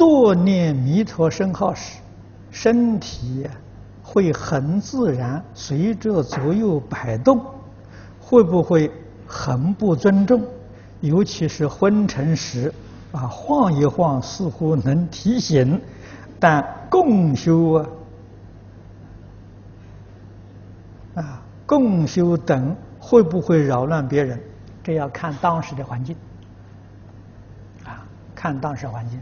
作念弥陀圣号时，身体会很自然随着左右摆动，会不会很不尊重？尤其是昏沉时，啊，晃一晃似乎能提醒，但共修啊，啊，共修等会不会扰乱别人？这要看当时的环境，啊，看当时环境，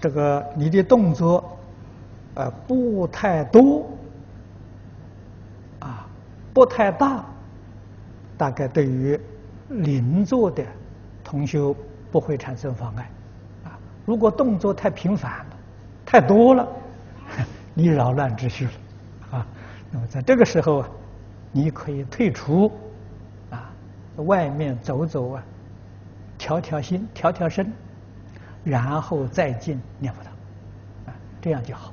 这个你的动作，呃，不太多，啊，不太大，大概对于邻座的同修不会产生妨碍，啊，如果动作太频繁了，太多了，你扰乱秩序了，啊，那么在这个时候啊，你可以退出。啊外面走走啊，调调心，调调身，然后再进念佛堂，啊，这样就好。